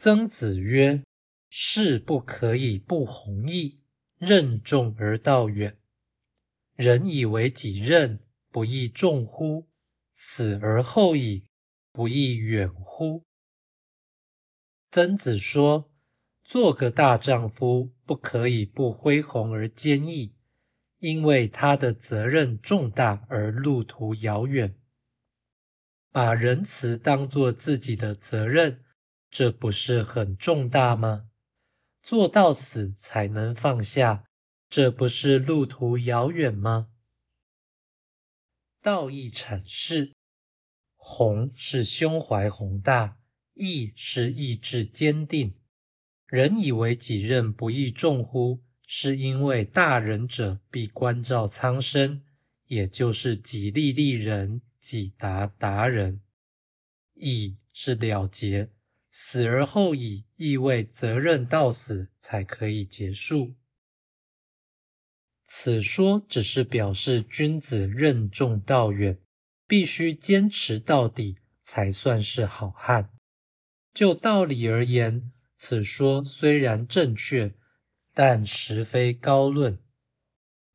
曾子曰：“事不可以不弘毅，任重而道远。人以为己任，不亦重乎？死而后已，不亦远乎？”曾子说：“做个大丈夫，不可以不恢宏而坚毅，因为他的责任重大而路途遥远。把仁慈当作自己的责任。”这不是很重大吗？做到死才能放下，这不是路途遥远吗？道义阐释：宏是胸怀宏大，义是意志坚定。人以为己任不亦重乎？是因为大仁者必关照苍生，也就是己利利人，己达达人。义是了结。死而后已，意味责任到死才可以结束。此说只是表示君子任重道远，必须坚持到底才算是好汉。就道理而言，此说虽然正确，但实非高论。